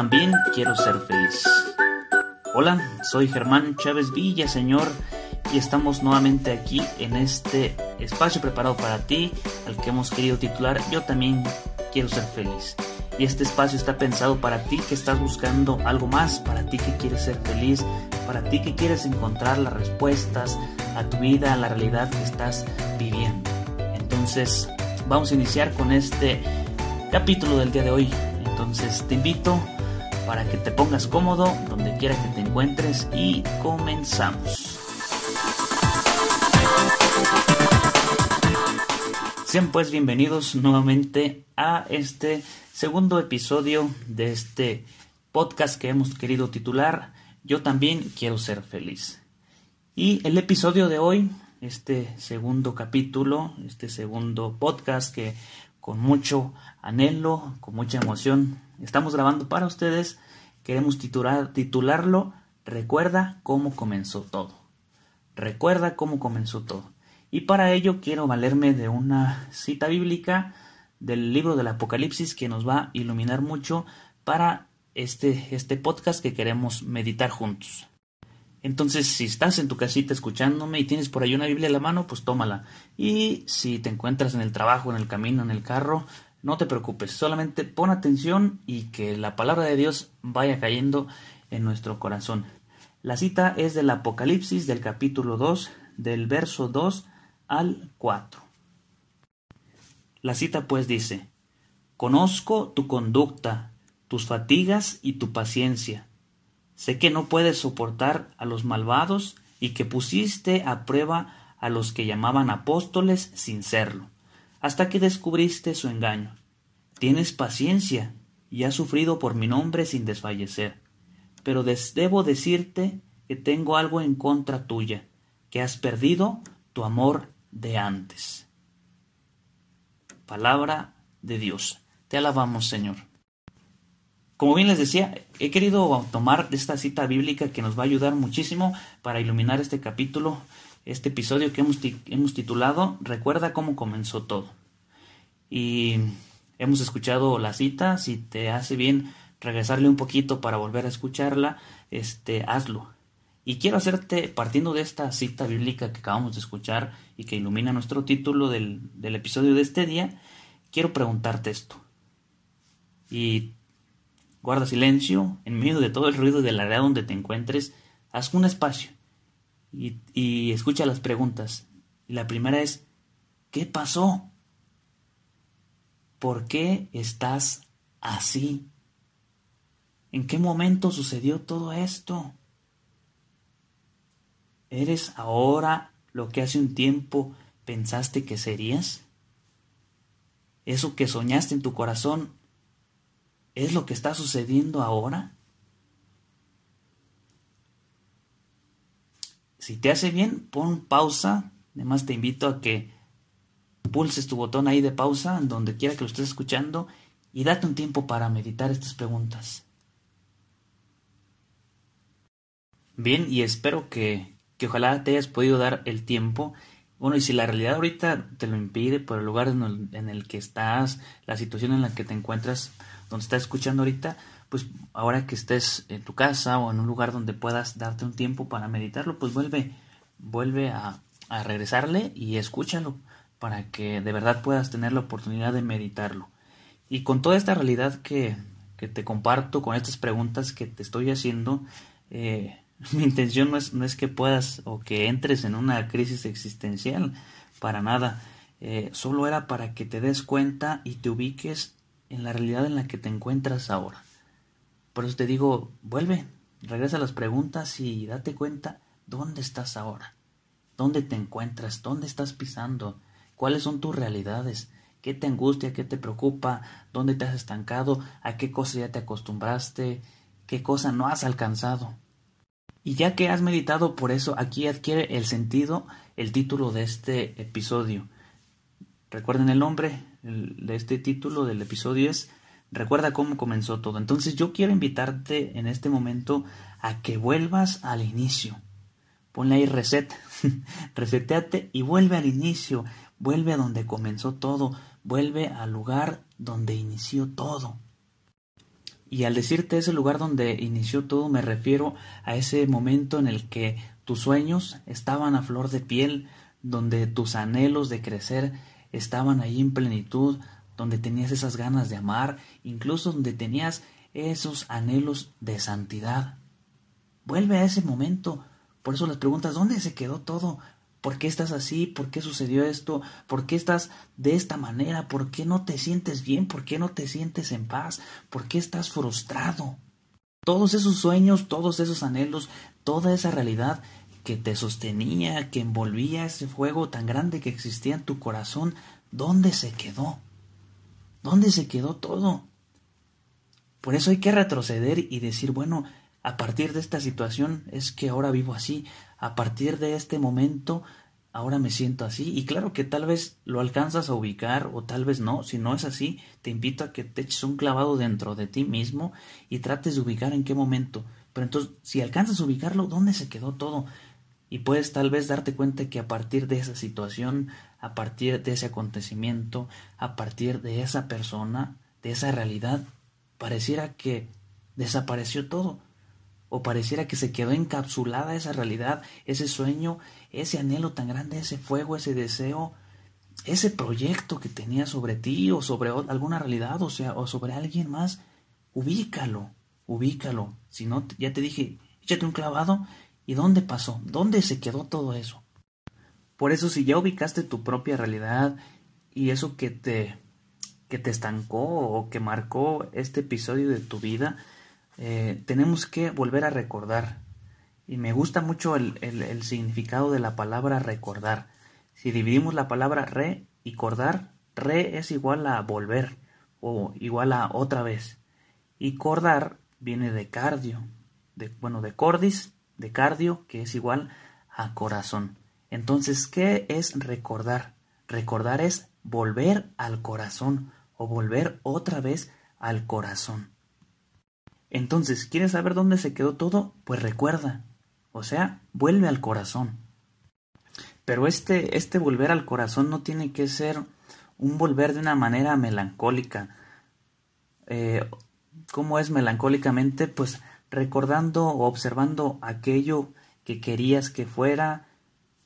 también quiero ser feliz. Hola, soy Germán Chávez Villa, Señor, y estamos nuevamente aquí en este espacio preparado para ti, al que hemos querido titular Yo también quiero ser feliz. Y este espacio está pensado para ti que estás buscando algo más, para ti que quieres ser feliz, para ti que quieres encontrar las respuestas a tu vida, a la realidad que estás viviendo. Entonces, vamos a iniciar con este capítulo del día de hoy. Entonces, te invito para que te pongas cómodo donde quiera que te encuentres y comenzamos. Sean pues bienvenidos nuevamente a este segundo episodio de este podcast que hemos querido titular Yo también quiero ser feliz. Y el episodio de hoy, este segundo capítulo, este segundo podcast que con mucho anhelo, con mucha emoción estamos grabando para ustedes, queremos titular, titularlo Recuerda cómo comenzó todo. Recuerda cómo comenzó todo. Y para ello quiero valerme de una cita bíblica del libro del Apocalipsis que nos va a iluminar mucho para este, este podcast que queremos meditar juntos. Entonces, si estás en tu casita escuchándome y tienes por ahí una Biblia en la mano, pues tómala. Y si te encuentras en el trabajo, en el camino, en el carro, no te preocupes, solamente pon atención y que la palabra de Dios vaya cayendo en nuestro corazón. La cita es del Apocalipsis del capítulo 2, del verso 2 al 4. La cita pues dice, Conozco tu conducta, tus fatigas y tu paciencia. Sé que no puedes soportar a los malvados y que pusiste a prueba a los que llamaban apóstoles sin serlo, hasta que descubriste su engaño. Tienes paciencia y has sufrido por mi nombre sin desfallecer. Pero debo decirte que tengo algo en contra tuya, que has perdido tu amor de antes. Palabra de Dios. Te alabamos, Señor. Como bien les decía, he querido tomar esta cita bíblica que nos va a ayudar muchísimo para iluminar este capítulo, este episodio que hemos, hemos titulado Recuerda cómo comenzó todo. Y hemos escuchado la cita, si te hace bien regresarle un poquito para volver a escucharla, este, hazlo. Y quiero hacerte, partiendo de esta cita bíblica que acabamos de escuchar y que ilumina nuestro título del, episodio de este día, quiero preguntarte esto. Y guarda silencio, en medio de todo el ruido de la área donde te encuentres, haz un espacio y, escucha las preguntas. La primera es, ¿qué pasó? ¿Por qué estás así? ¿En qué momento sucedió todo esto? ¿Eres ahora lo que hace un tiempo pensaste que serías? ¿Eso que soñaste en tu corazón es lo que está sucediendo ahora? Si te hace bien, pon pausa. Además te invito a que pulses tu botón ahí de pausa, en donde quiera que lo estés escuchando, y date un tiempo para meditar estas preguntas. Bien, y espero que que ojalá te hayas podido dar el tiempo. Bueno, y si la realidad ahorita te lo impide por el lugar en el, que estás, la situación en la que te encuentras, donde estás escuchando ahorita, pues ahora que estés en tu casa o en un lugar donde puedas darte un tiempo para meditarlo, pues vuelve, vuelve a, regresarle y escúchalo para que de verdad puedas tener la oportunidad de meditarlo. Y con toda esta realidad que, te comparto, con estas preguntas que te estoy haciendo, eh, Mi intención no es, no es que puedas o que entres en una crisis existencial, para nada. Eh, solo era para que te des cuenta y te ubiques en la realidad en la que te encuentras ahora. Por eso te digo, vuelve, regresa a las preguntas y date cuenta dónde estás ahora, dónde te encuentras, dónde estás pisando, cuáles son tus realidades, qué te angustia, qué te preocupa, dónde te has estancado, a qué cosa ya te acostumbraste, qué cosa no has alcanzado. Y ya que has meditado por eso, aquí adquiere el sentido el título de este episodio. Recuerden el nombre de este título del episodio es Recuerda cómo comenzó todo. Entonces yo quiero invitarte en este momento a que vuelvas al inicio. Ponle ahí reset, reseteate y vuelve al inicio, vuelve a donde comenzó todo, vuelve al lugar donde inició todo. Y al decirte ese lugar donde inició todo, me refiero a ese momento en el que tus sueños estaban a flor de piel, donde tus anhelos de crecer estaban ahí en plenitud, donde tenías esas ganas de amar, incluso donde tenías esos anhelos de santidad. Vuelve a ese momento. Por eso les preguntas, ¿dónde se quedó todo? ¿Por qué estás así? ¿Por qué sucedió esto? ¿Por qué estás de esta manera? ¿Por qué no te sientes bien? ¿Por qué no te sientes en paz? ¿Por qué estás frustrado? Todos esos sueños, todos esos anhelos, toda esa realidad que te sostenía, que envolvía ese fuego tan grande que existía en tu corazón, ¿dónde se quedó? ¿Dónde se quedó todo? Por eso hay que retroceder y decir, bueno, a partir de esta situación es que ahora vivo así, a partir de este momento ahora me siento así y claro que tal vez lo alcanzas a ubicar o tal vez no, si no es así, te invito a que te eches un clavado dentro de ti mismo y trates de ubicar en qué momento. Pero entonces, si alcanzas a ubicarlo, ¿dónde se quedó todo? Y puedes tal vez darte cuenta que a partir de esa situación, a partir de ese acontecimiento, a partir de esa persona, de esa realidad, pareciera que desapareció todo o pareciera que se quedó encapsulada esa realidad, ese sueño, ese anhelo tan grande, ese fuego, ese deseo, ese proyecto que tenía sobre ti o sobre alguna realidad, o sea, o sobre alguien más, ubícalo, ubícalo. Si no, ya te dije, échate un clavado y ¿dónde pasó? ¿Dónde se quedó todo eso? Por eso si ya ubicaste tu propia realidad y eso que te que te estancó o que marcó este episodio de tu vida, eh, tenemos que volver a recordar. Y me gusta mucho el, el, significado de la palabra recordar. Si dividimos la palabra re y cordar, re es igual a volver o igual a otra vez. Y cordar viene de cardio, de, bueno, de cordis, de cardio, que es igual a corazón. Entonces, ¿qué es recordar? Recordar es volver al corazón o volver otra vez al corazón. Entonces, ¿quieres saber dónde se quedó todo? Pues recuerda, o sea, vuelve al corazón. Pero este, este volver al corazón no tiene que ser un volver de una manera melancólica. Eh, ¿Cómo es melancólicamente? Pues recordando o observando aquello que querías que fuera,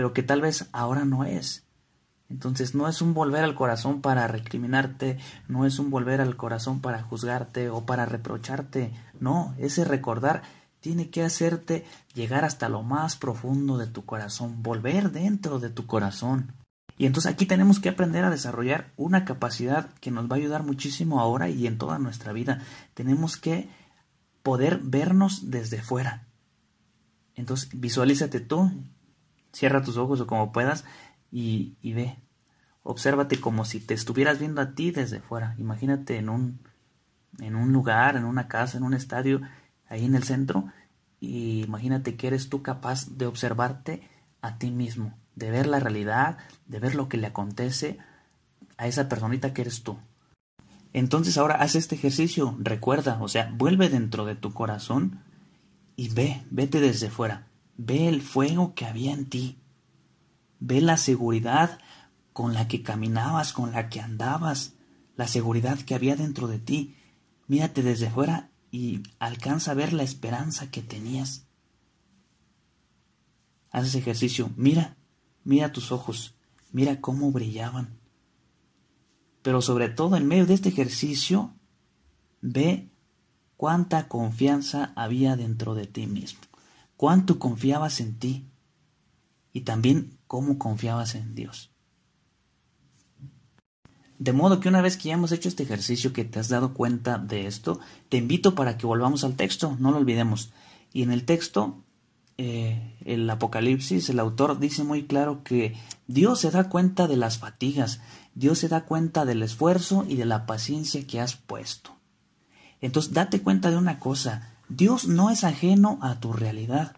pero que tal vez ahora no es. Entonces no es un volver al corazón para recriminarte, no es un volver al corazón para juzgarte o para reprocharte, no, ese recordar tiene que hacerte llegar hasta lo más profundo de tu corazón, volver dentro de tu corazón. Y entonces aquí tenemos que aprender a desarrollar una capacidad que nos va a ayudar muchísimo ahora y en toda nuestra vida. Tenemos que poder vernos desde fuera. Entonces visualízate tú, cierra tus ojos o como puedas y, ve. Obsérvate como si te estuvieras viendo a ti desde fuera. Imagínate en un, en un lugar, en una casa, en un estadio, ahí en el centro, y imagínate que eres tú capaz de observarte a ti mismo, de ver la realidad, de ver lo que le acontece a esa personita que eres tú. Entonces ahora haz este ejercicio, recuerda, o sea, vuelve dentro de tu corazón y ve, vete desde fuera, ve el fuego que había en ti, Ve la seguridad con la que caminabas, con la que andabas, la seguridad que había dentro de ti. Mírate desde fuera y alcanza a ver la esperanza que tenías. Haz ese ejercicio. Mira, mira tus ojos, mira cómo brillaban. Pero sobre todo en medio de este ejercicio, ve cuánta confianza había dentro de ti mismo, cuánto confiabas en ti y también cómo confiabas en Dios. De modo que una vez que ya hemos hecho este ejercicio, que te has dado cuenta de esto, te invito para que volvamos al texto, no lo olvidemos. Y en el texto, eh, el Apocalipsis, el autor dice muy claro que Dios se da cuenta de las fatigas, Dios se da cuenta del esfuerzo y de la paciencia que has puesto. Entonces, date cuenta de una cosa, Dios no es ajeno a tu realidad.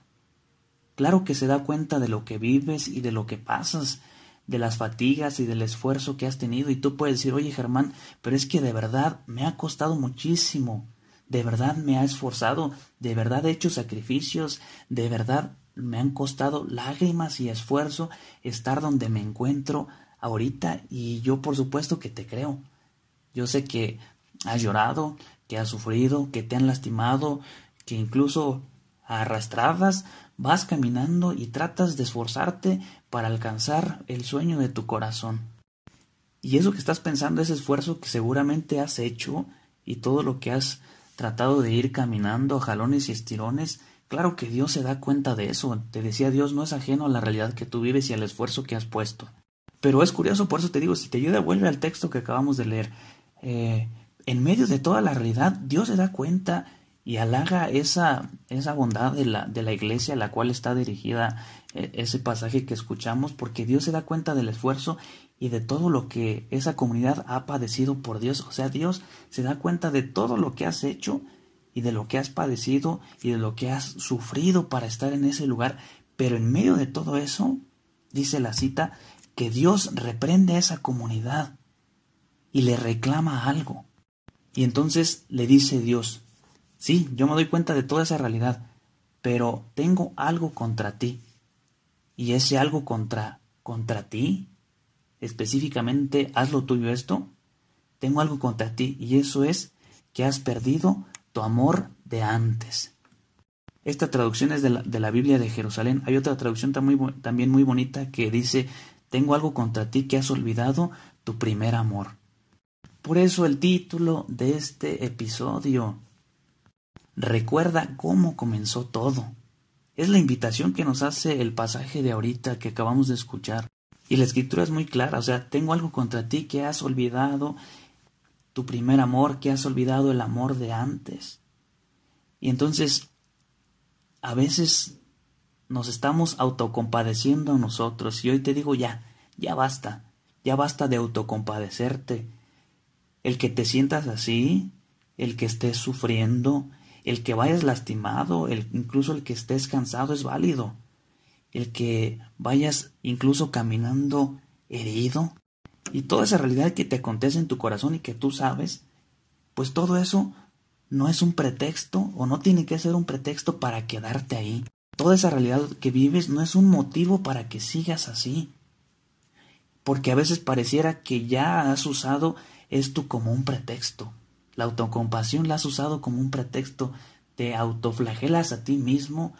Claro que se da cuenta de lo que vives y de lo que pasas, de las fatigas y del esfuerzo que has tenido y tú puedes decir, oye Germán, pero es que de verdad me ha costado muchísimo, de verdad me ha esforzado, de verdad he hecho sacrificios, de verdad me han costado lágrimas y esfuerzo estar donde me encuentro ahorita y yo por supuesto que te creo. Yo sé que has llorado, que has sufrido, que te han lastimado, que incluso arrastradas vas caminando y tratas de esforzarte para alcanzar el sueño de tu corazón. Y eso que estás pensando, ese esfuerzo que seguramente has hecho y todo lo que has tratado de ir caminando jalones y estirones, claro que Dios se da cuenta de eso. Te decía Dios no es ajeno a la realidad que tú vives y al esfuerzo que has puesto. Pero es curioso, por eso te digo, si te ayuda, vuelve al texto que acabamos de leer. Eh, en medio de toda la realidad, Dios se da cuenta y halaga esa, esa bondad de la, de la iglesia a la cual está dirigida eh, ese pasaje que escuchamos, porque Dios se da cuenta del esfuerzo y de todo lo que esa comunidad ha padecido por Dios. O sea, Dios se da cuenta de todo lo que has hecho y de lo que has padecido y de lo que has sufrido para estar en ese lugar. Pero en medio de todo eso, dice la cita, que Dios reprende a esa comunidad y le reclama algo. Y entonces le dice Dios, Sí, yo me doy cuenta de toda esa realidad, pero tengo algo contra ti. Y ese algo contra contra ti, específicamente, haz lo tuyo esto. Tengo algo contra ti y eso es que has perdido tu amor de antes. Esta traducción es de la, de la Biblia de Jerusalén. Hay otra traducción también muy bonita que dice, tengo algo contra ti que has olvidado tu primer amor. Por eso el título de este episodio, Recuerda cómo comenzó todo. Es la invitación que nos hace el pasaje de ahorita que acabamos de escuchar. Y la escritura es muy clara, o sea, tengo algo contra ti que has olvidado tu primer amor, que has olvidado el amor de antes. Y entonces, a veces nos estamos autocompadeciendo a nosotros y hoy te digo ya, ya basta, ya basta de autocompadecerte. El que te sientas así, el que estés sufriendo, el que vayas lastimado, el, incluso el que estés cansado es válido. El que vayas incluso caminando herido. Y toda esa realidad que te acontece en tu corazón y que tú sabes, pues todo eso no es un pretexto o no tiene que ser un pretexto para quedarte ahí. Toda esa realidad que vives no es un motivo para que sigas así. Porque a veces pareciera que ya has usado esto como un pretexto. La autocompasión la has usado como un pretexto, te autoflagelas a ti mismo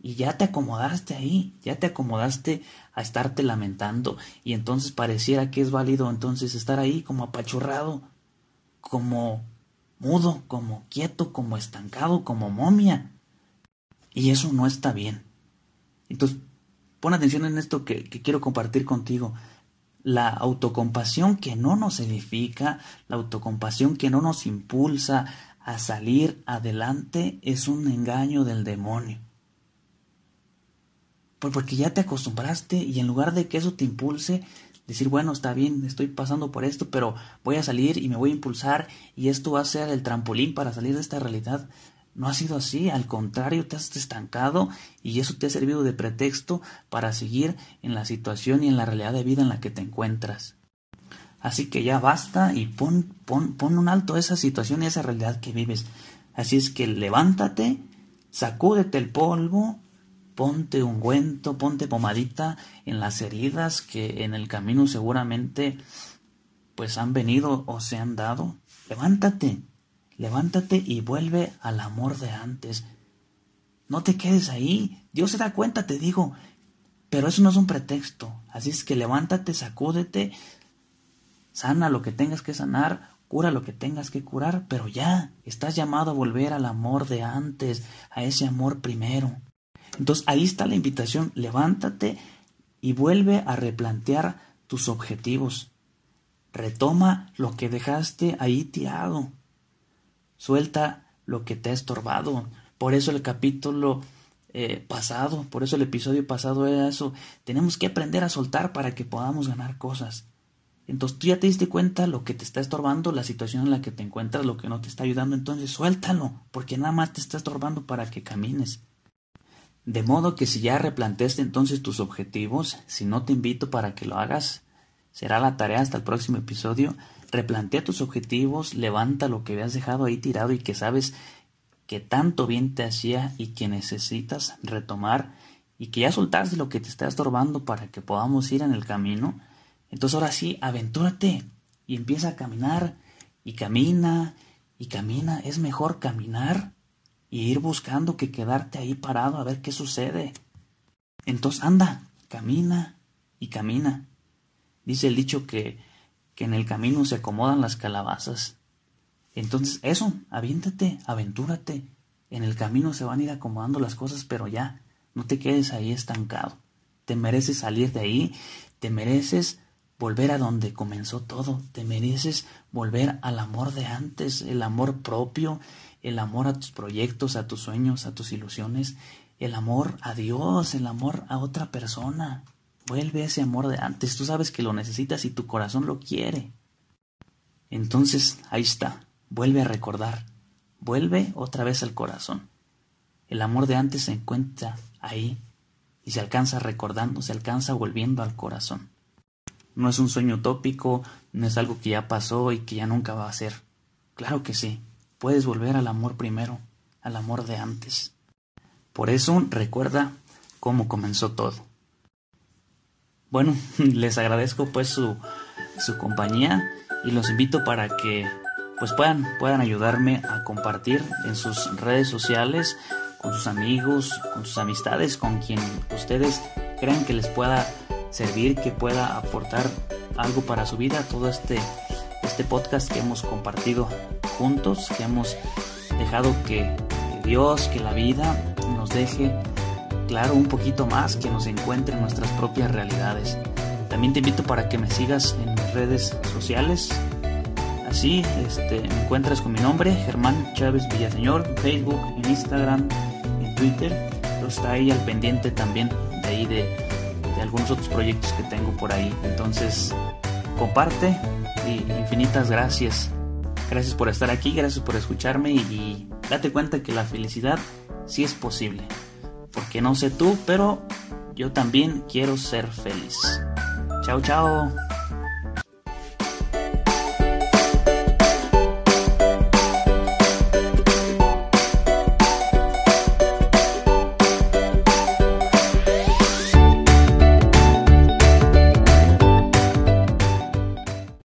y ya te acomodaste ahí, ya te acomodaste a estarte lamentando y entonces pareciera que es válido entonces estar ahí como apachurrado, como mudo, como quieto, como estancado, como momia. Y eso no está bien. Entonces, pon atención en esto que quiero compartir contigo la autocompasión que no nos edifica, la autocompasión que no nos impulsa a salir adelante es un engaño del demonio. Porque ya te acostumbraste y en lugar de que eso te impulse, decir, bueno, está bien, estoy pasando por esto, pero voy a salir y me voy a impulsar y esto va a ser el trampolín para salir de esta realidad, no ha sido así, al contrario, te has estancado y eso te ha servido de pretexto para seguir en la situación y en la realidad de vida en la que te encuentras. Así que ya basta y pon, pon, un alto a esa situación y a esa realidad que vives. Así es que levántate, sacúdete el polvo, ponte ungüento, ponte pomadita en las heridas que en el camino seguramente pues han venido o se han dado. Levántate, Levántate y vuelve al amor de antes. No te quedes ahí. Dios se da cuenta, te digo. Pero eso no es un pretexto. Así es que levántate, sacúdete, sana lo que tengas que sanar, cura lo que tengas que curar, pero ya estás llamado a volver al amor de antes, a ese amor primero. Entonces ahí está la invitación. Levántate y vuelve a replantear tus objetivos. Retoma lo que dejaste ahí tirado. Suelta lo que te ha estorbado. Por eso el capítulo eh, pasado, por eso el episodio pasado era eso. Tenemos que aprender a soltar para que podamos ganar cosas. Entonces tú ya te diste cuenta lo que te está estorbando, la situación en la que te encuentras, lo que no te está ayudando, entonces suéltalo, porque nada más te está estorbando para que camines. De modo que si ya replanteaste entonces tus objetivos, si no te invito para que lo hagas, será la tarea hasta el próximo episodio, Replantea tus objetivos, levanta lo que habías dejado ahí tirado y que sabes que tanto bien te hacía y que necesitas retomar y que ya soltaste lo que te está estorbando para que podamos ir en el camino. Entonces ahora sí, aventúrate y empieza a caminar Y camina, y camina. Es mejor caminar y ir buscando que quedarte ahí parado a ver qué sucede. Entonces anda, camina y camina. Dice el dicho que, que en el camino se acomodan las calabazas. Entonces eso, aviéntate, aventúrate. En el camino se van a ir acomodando las cosas, pero ya, no te quedes ahí estancado. Te mereces salir de ahí, te mereces volver a donde comenzó todo, te mereces volver al amor de antes, el amor propio, el amor a tus proyectos, a tus sueños, a tus ilusiones, el amor a Dios, el amor a otra persona. Vuelve ese amor de antes, tú sabes que lo necesitas y tu corazón lo quiere. Entonces, ahí está, vuelve a recordar, vuelve otra vez al corazón. El amor de antes se encuentra ahí y se alcanza recordando, se alcanza volviendo al corazón. No es un sueño utópico, no es algo que ya pasó y que ya nunca va a ser. Claro que sí, puedes volver al amor primero, al amor de antes. Por eso recuerda cómo comenzó todo. Bueno, les agradezco pues su, su compañía y los invito para que pues puedan, puedan ayudarme a compartir en sus redes sociales con sus amigos, con sus amistades, con quien ustedes crean que les pueda servir, que pueda aportar algo para su vida, todo este, este podcast que hemos compartido juntos, que hemos dejado que, Dios, que la vida nos deje claro un poquito más, que nos encuentre en nuestras propias realidades. También te invito para que me sigas en mis redes sociales. Así este, me encuentras con mi nombre, Germán Chávez Villaseñor, en Facebook, en Instagram, Twitter. Entonces está ahí al pendiente también de ahí de, algunos otros proyectos que tengo por ahí. Entonces comparte y infinitas gracias. Gracias por estar aquí, gracias por escucharme y date cuenta que la felicidad sí es posible. Porque no sé tú, pero yo también quiero ser feliz. Chao, chao.